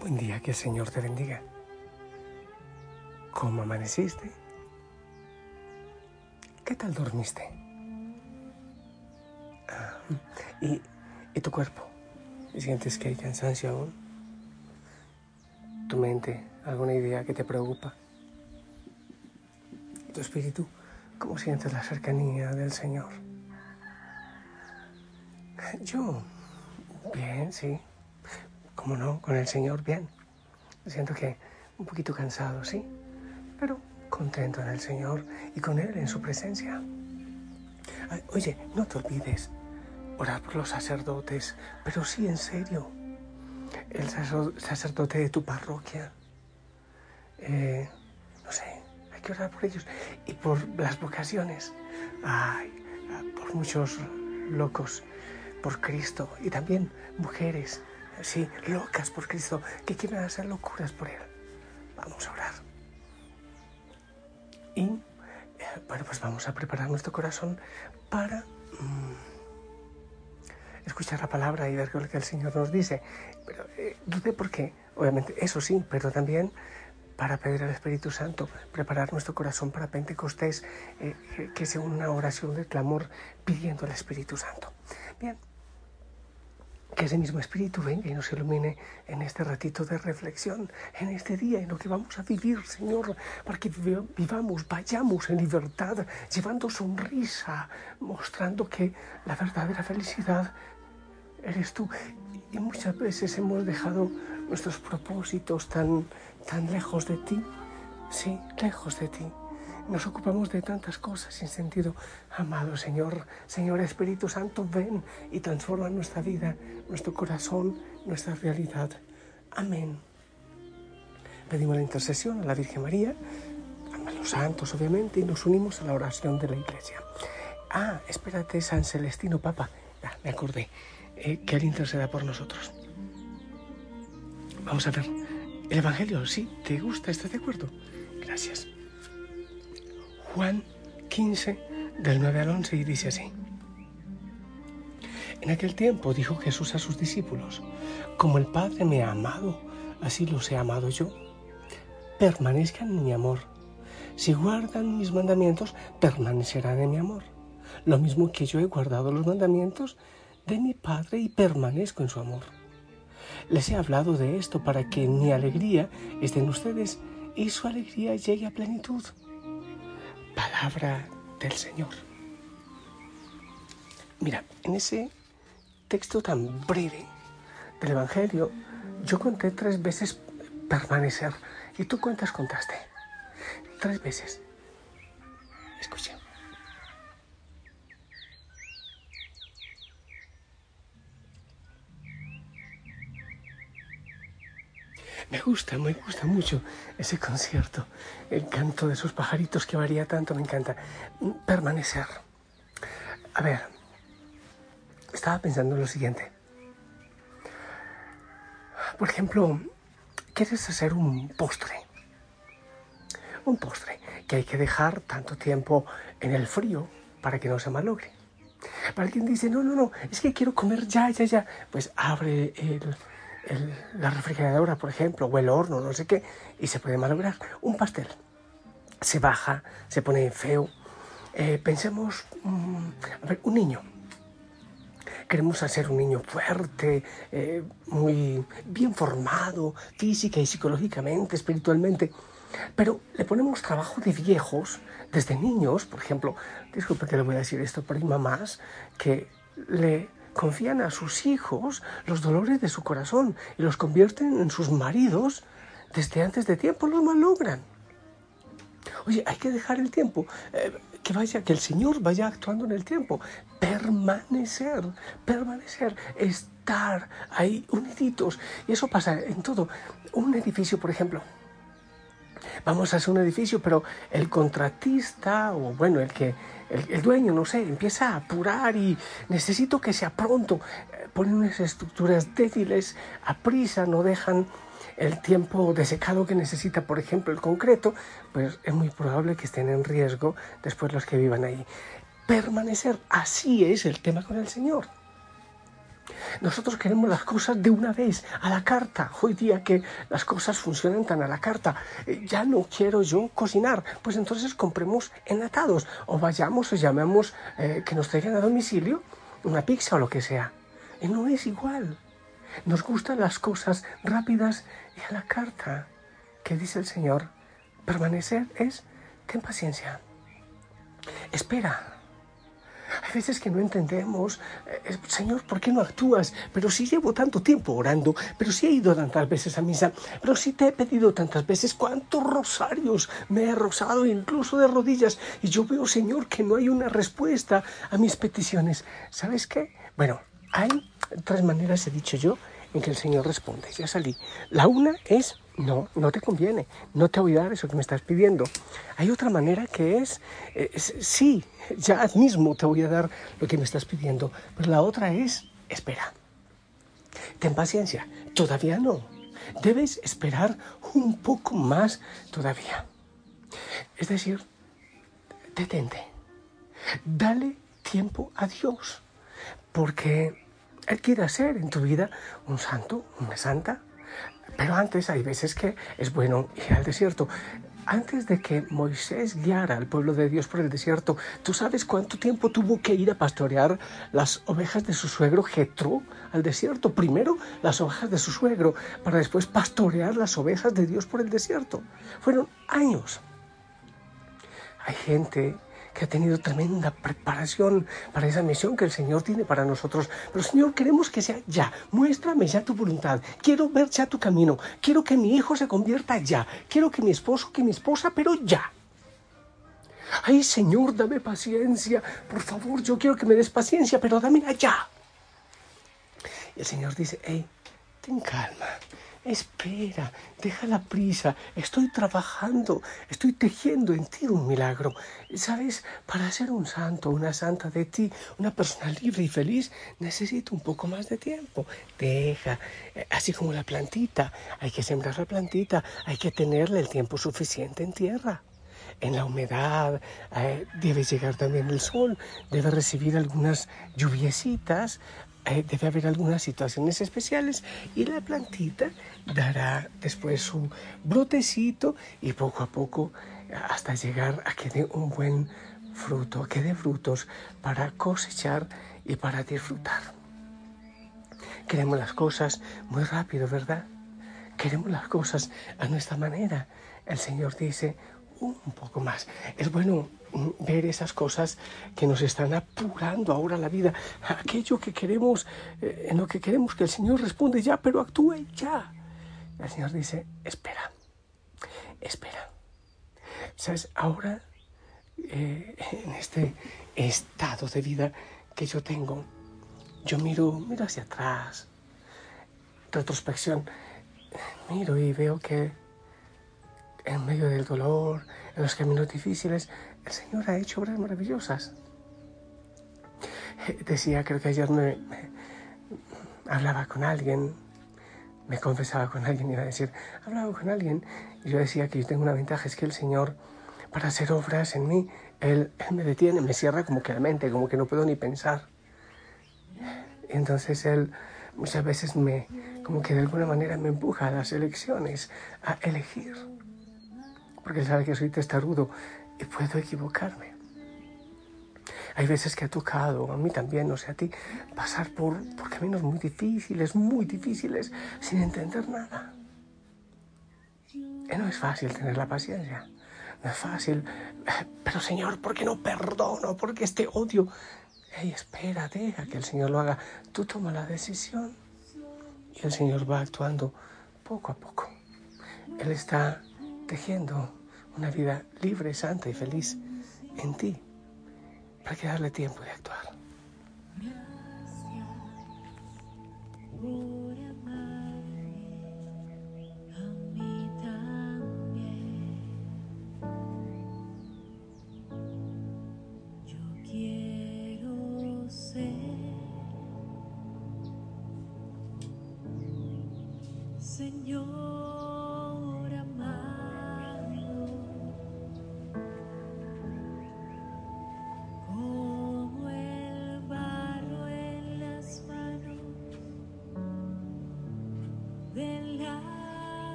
Buen día, que el Señor te bendiga. ¿Cómo amaneciste? ¿Qué tal dormiste? Ah, ¿y, ¿Y tu cuerpo? ¿Sientes que hay cansancio aún? ¿Tu mente? ¿Alguna idea que te preocupa? ¿Tu espíritu? ¿Cómo sientes la cercanía del Señor? Yo, bien, sí. ¿Cómo no? Con el Señor bien. Siento que un poquito cansado, sí, pero contento en el Señor y con Él en su presencia. Oye, no te olvides orar por los sacerdotes, pero sí en serio. El sacerdote de tu parroquia. Eh, no sé, hay que orar por ellos. Y por las vocaciones. Ay, por muchos locos por Cristo. Y también mujeres sí, locas por Cristo, que quieren hacer locuras por Él. Vamos a orar. Y, eh, bueno, pues vamos a preparar nuestro corazón para mm, escuchar la palabra y ver lo que el Señor nos dice. Pero eh, por qué, obviamente, eso sí, pero también para pedir al Espíritu Santo, preparar nuestro corazón para Pentecostés, eh, que sea una oración de clamor pidiendo al Espíritu Santo. Bien, que ese mismo Espíritu venga y nos ilumine en este ratito de reflexión, en este día, en lo que vamos a vivir, Señor, para que vivamos, vayamos en libertad, llevando sonrisa, mostrando que la verdadera felicidad eres tú. Y muchas veces hemos dejado nuestros propósitos tan, tan lejos de ti, sí, lejos de ti. Nos ocupamos de tantas cosas sin sentido. Amado Señor, Señor Espíritu Santo, ven y transforma nuestra vida, nuestro corazón, nuestra realidad. Amén. Pedimos la intercesión a la Virgen María, a los santos obviamente, y nos unimos a la oración de la Iglesia. Ah, espérate, San Celestino Papa. Ah, me acordé. Eh, que Él interceda por nosotros. Vamos a ver. El Evangelio, sí, ¿te gusta? ¿Estás de acuerdo? Gracias. Juan 15, del 9 al 11, y dice así. En aquel tiempo dijo Jesús a sus discípulos, como el Padre me ha amado, así los he amado yo. Permanezcan en mi amor. Si guardan mis mandamientos, permanecerán en mi amor. Lo mismo que yo he guardado los mandamientos de mi Padre y permanezco en su amor. Les he hablado de esto para que mi alegría esté en ustedes y su alegría llegue a plenitud palabra del Señor. Mira, en ese texto tan breve del Evangelio, yo conté tres veces permanecer. ¿Y tú cuántas contaste? Tres veces. Escucha. Me gusta, me gusta mucho ese concierto. El canto de esos pajaritos que varía tanto, me encanta. Permanecer. A ver, estaba pensando en lo siguiente. Por ejemplo, ¿quieres hacer un postre? Un postre que hay que dejar tanto tiempo en el frío para que no se malogre. Para quien dice, no, no, no, es que quiero comer ya, ya, ya, pues abre el, la refrigeradora, por ejemplo, o el horno, no sé qué, y se puede malograr. Un pastel se baja, se pone feo. Eh, pensemos, mm, a ver, un niño queremos hacer un niño fuerte, eh, muy bien formado, física y psicológicamente, espiritualmente. Pero le ponemos trabajo de viejos desde niños, por ejemplo, disculpe que le voy a decir esto, pero hay mamás que le confían a sus hijos los dolores de su corazón y los convierten en sus maridos desde antes de tiempo, los malogran. Oye, hay que dejar el tiempo, eh, que vaya, que el Señor vaya actuando en el tiempo. Permanecer, permanecer, estar ahí uniditos. Y eso pasa en todo. Un edificio, por ejemplo, vamos a hacer un edificio, pero el contratista o bueno, el que el, dueño, no sé, empieza a apurar y necesito que sea pronto. Eh, ponen unas estructuras débiles, a prisa, no dejan el tiempo de secado que necesita, por ejemplo, el concreto, pues es muy probable que estén en riesgo después los que vivan ahí. Permanecer, así es el tema con el Señor. Nosotros queremos las cosas de una vez, a la carta. Hoy día que las cosas funcionan tan a la carta, eh, ya no quiero yo cocinar, pues entonces compremos enlatados o vayamos o llamemos eh, que nos traigan a domicilio una pizza o lo que sea. Y no es igual. Nos gustan las cosas rápidas y a la carta. ¿Qué dice el Señor? Permanecer es, ten paciencia. Espera. Veces que no entendemos, eh, Señor, ¿por qué no actúas? Pero si llevo tanto tiempo orando, pero si he ido tantas veces a misa, pero si te he pedido tantas veces, ¿cuántos rosarios me he rozado incluso de rodillas? Y yo veo, Señor, que no hay una respuesta a mis peticiones. ¿Sabes qué? Bueno, hay tres maneras, he dicho yo, en que el Señor responde. Ya salí. La una es, no, no te conviene, no te voy a dar eso que me estás pidiendo. Hay otra manera que es, sí, ya mismo te voy a dar lo que me estás pidiendo. Pero la otra es, espera. Ten paciencia, todavía no. Debes esperar un poco más todavía. Es decir, detente. Dale tiempo a Dios. Porque él quiere hacer en tu vida un santo, una santa. Pero antes hay veces que es bueno ir al desierto. Antes de que Moisés guiara al pueblo de Dios por el desierto, ¿tú sabes cuánto tiempo tuvo que ir a pastorear las ovejas de su suegro Jetro al desierto? Primero las ovejas de su suegro, para después pastorear las ovejas de Dios por el desierto. Fueron años. Hay gente que ha tenido tremenda preparación para esa misión que el Señor tiene para nosotros. Pero Señor, queremos que sea ya. Muéstrame ya tu voluntad. Quiero ver ya tu camino. Quiero que mi hijo se convierta ya. Quiero que mi esposo, que mi esposa, pero ya. Ay, Señor, dame paciencia. Por favor, yo quiero que me des paciencia, pero dámela ya. Y el Señor dice, hey, ten calma. Espera, deja la prisa, estoy trabajando, estoy tejiendo en ti un milagro. ¿Sabes? Para ser un santo, una santa de ti, una persona libre y feliz, necesito un poco más de tiempo. Deja, eh, así como la plantita, hay que sembrar la plantita, hay que tenerle el tiempo suficiente en tierra en la humedad, eh, debe llegar también el sol, debe recibir algunas lluviecitas, eh, debe haber algunas situaciones especiales y la plantita dará después su brotecito y poco a poco hasta llegar a que dé un buen fruto, que dé frutos para cosechar y para disfrutar. Queremos las cosas muy rápido, ¿verdad? Queremos las cosas a nuestra manera. El Señor dice, un poco más. Es bueno ver esas cosas que nos están apurando ahora la vida, aquello que queremos, eh, en lo que queremos que el Señor responde ya, pero actúe ya. El Señor dice, espera, espera. ¿Sabes? Ahora, eh, en este estado de vida que yo tengo, yo miro, miro hacia atrás, retrospección, miro y veo que en medio del dolor, en los caminos difíciles, el Señor ha hecho obras maravillosas. Eh, decía, creo que ayer me, hablaba con alguien, me confesaba con alguien, iba a decir, hablaba con alguien, y yo decía que yo tengo una ventaja, es que el Señor, para hacer obras en mí, Él, me detiene, me cierra como que la mente, como que no puedo ni pensar. entonces Él muchas veces me, como que de alguna manera me empuja a las elecciones, a elegir porque sabe que soy testarudo y puedo equivocarme. Hay veces que ha tocado, a mí también, no sé, a ti, pasar por, por caminos muy difíciles, muy difíciles, sin entender nada. Y no es fácil tener la paciencia. No es fácil. Pero Señor, ¿por qué no perdono? ¿Por qué este odio? Hey, espera, deja que el Señor lo haga. Tú toma la decisión. Y el Señor va actuando poco a poco. Él está tejiendo una vida libre, santa y feliz en ti. Para que darle tiempo de actuar.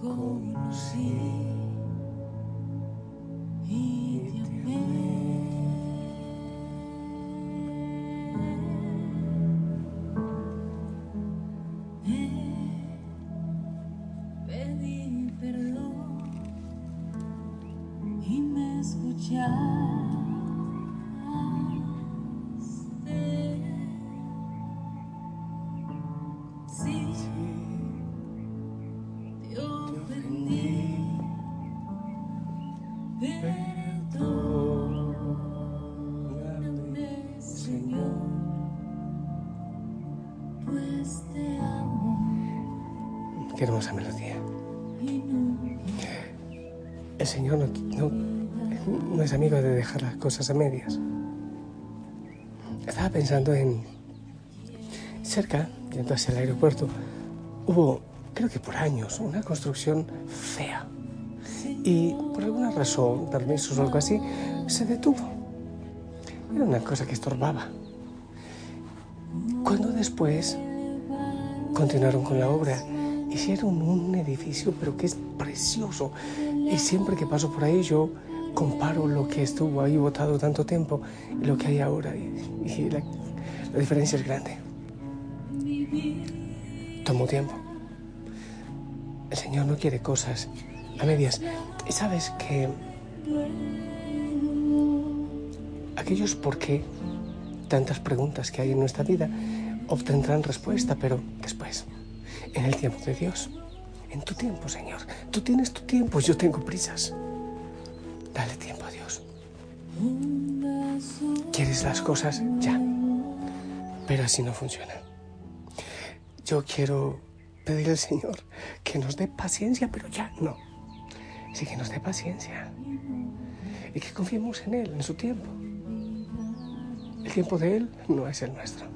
conocí. Qué hermosa melodía. El Señor no, no, es amigo de dejar las cosas a medias. Estaba pensando en cerca, yendo hacia el aeropuerto, hubo, creo que por años, una construcción fea. Y por alguna razón, permisos o algo así, se detuvo. Era una cosa que estorbaba. Cuando después continuaron con la obra hicieron un edificio, pero que es precioso. Y siempre que paso por ahí yo comparo lo que estuvo ahí botado tanto tiempo y lo que hay ahora. Y, la, la diferencia es grande. Tomó tiempo. El Señor no quiere cosas a medias. Y sabes que aquellos por qué tantas preguntas que hay en nuestra vida obtendrán respuesta, pero después en el tiempo de Dios. En tu tiempo, Señor. Tú tienes tu tiempo, yo tengo prisas. Dale tiempo a Dios. Quieres las cosas ya, pero así no funciona. Yo quiero pedir al Señor que nos dé paciencia, pero ya no. Sí que nos dé paciencia y que confiemos en Él, en su tiempo. El tiempo de Él no es el nuestro,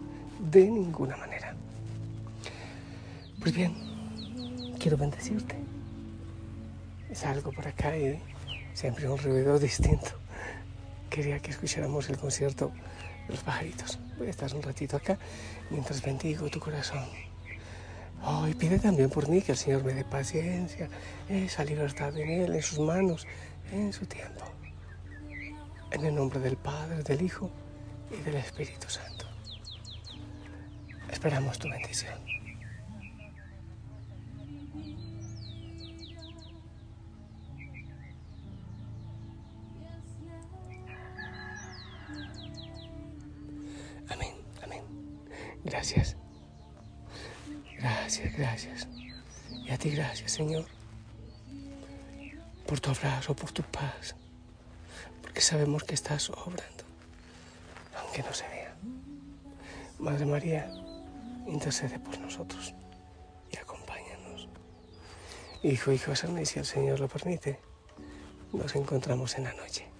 de ninguna manera. Pues bien, quiero bendecirte. Salgo por acá y siempre un ruido distinto. Quería que escucháramos el concierto de los pajaritos. Voy a estar un ratito acá mientras bendigo tu corazón. Oh, y pide también por mí que el Señor me dé paciencia, esa libertad en Él, en sus manos, en su tiempo. En el nombre del Padre, del Hijo y del Espíritu Santo. Esperamos tu bendición. Gracias. Gracias, gracias. Y a ti gracias, Señor, por tu abrazo, por tu paz, porque sabemos que estás obrando, aunque no se vea. Madre María, intercede por nosotros y acompáñanos. Hijo, hijo, San si el Señor lo permite, nos encontramos en la noche.